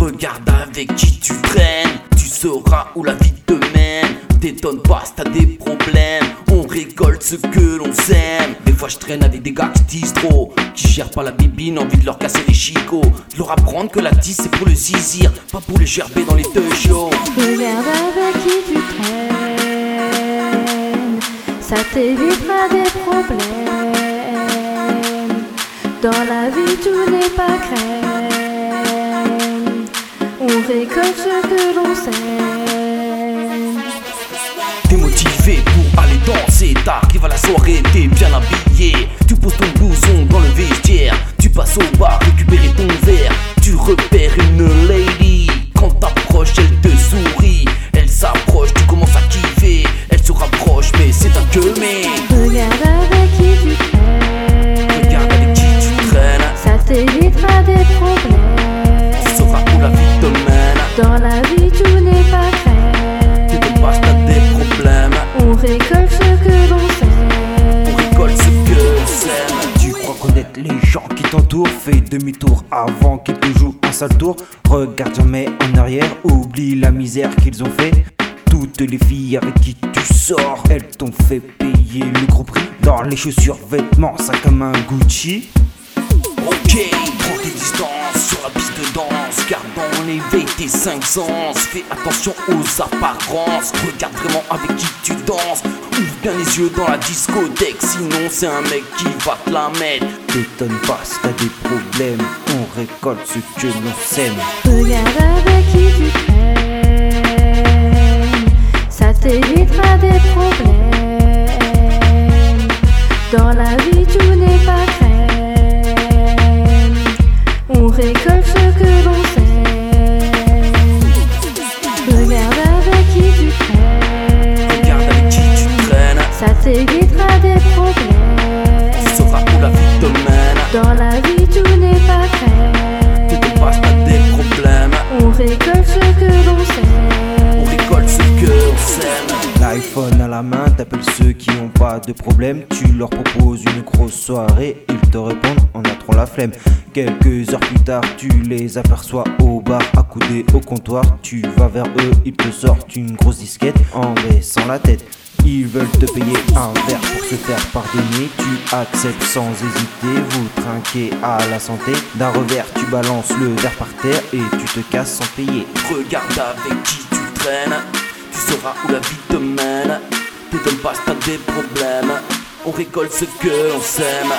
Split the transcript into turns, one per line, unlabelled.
Regarde avec qui tu traînes, tu sauras où la vie te mène. T'étonne pas si t'as des problèmes, on récolte ce que l'on sème. Des fois je traîne avec des gars qui disent trop, qui gèrent pas la bibine, envie de leur casser les chicots. De leur apprendre que la tisse c'est pour le zizir, pas pour les gerber dans les deux shows.
Regarde avec qui tu traînes, ça t'évitera des problèmes. Dans la vie, tout n'est pas crème. On récolte ce que l'on sème.
T'es motivé pour aller danser, t'arrives à la soirée, t'es bien habillé. Tu poses ton blouson dans le vestiaire, tu passes au bar
les gens qui t'entourent Fais demi-tour avant qu'ils te jouent un sale tour. Regarde jamais en arrière, oublie la misère qu'ils ont fait. Toutes les filles avec qui tu sors, elles t'ont fait payer le gros prix. Dans les chaussures, vêtements, ça comme un Gucci
Ok, prends tes distances sur la piste de danse. Garde dans l'éveil tes cinq sens. Fais attention aux apparences. Regarde vraiment avec qui tu danses. Ouvre bien les yeux dans la discothèque. Sinon, c'est un mec qui va te la mettre.
T'étonne pas si t'as des problèmes, on récolte ce que l'on sème
Regarde avec qui tu traînes, ça t'évitera des problèmes. Dans la vie, tout n'est pas
mène.
De problème. Tu leur proposes une grosse soirée, ils te répondent on a la flemme. Quelques heures plus tard, tu les aperçois au bar, accoudés au comptoir. Tu vas vers eux, ils te sortent une grosse disquette en baissant la tête. Ils veulent te payer un verre pour se faire pardonner. Tu acceptes sans hésiter, vous trinquez à la santé. D'un revers, tu balances le verre par terre et tu te casses sans payer.
Regarde avec qui tu traînes, tu sauras où la vie te mène. Pas si t'as des problèmes, on récolte ce que l'on sème.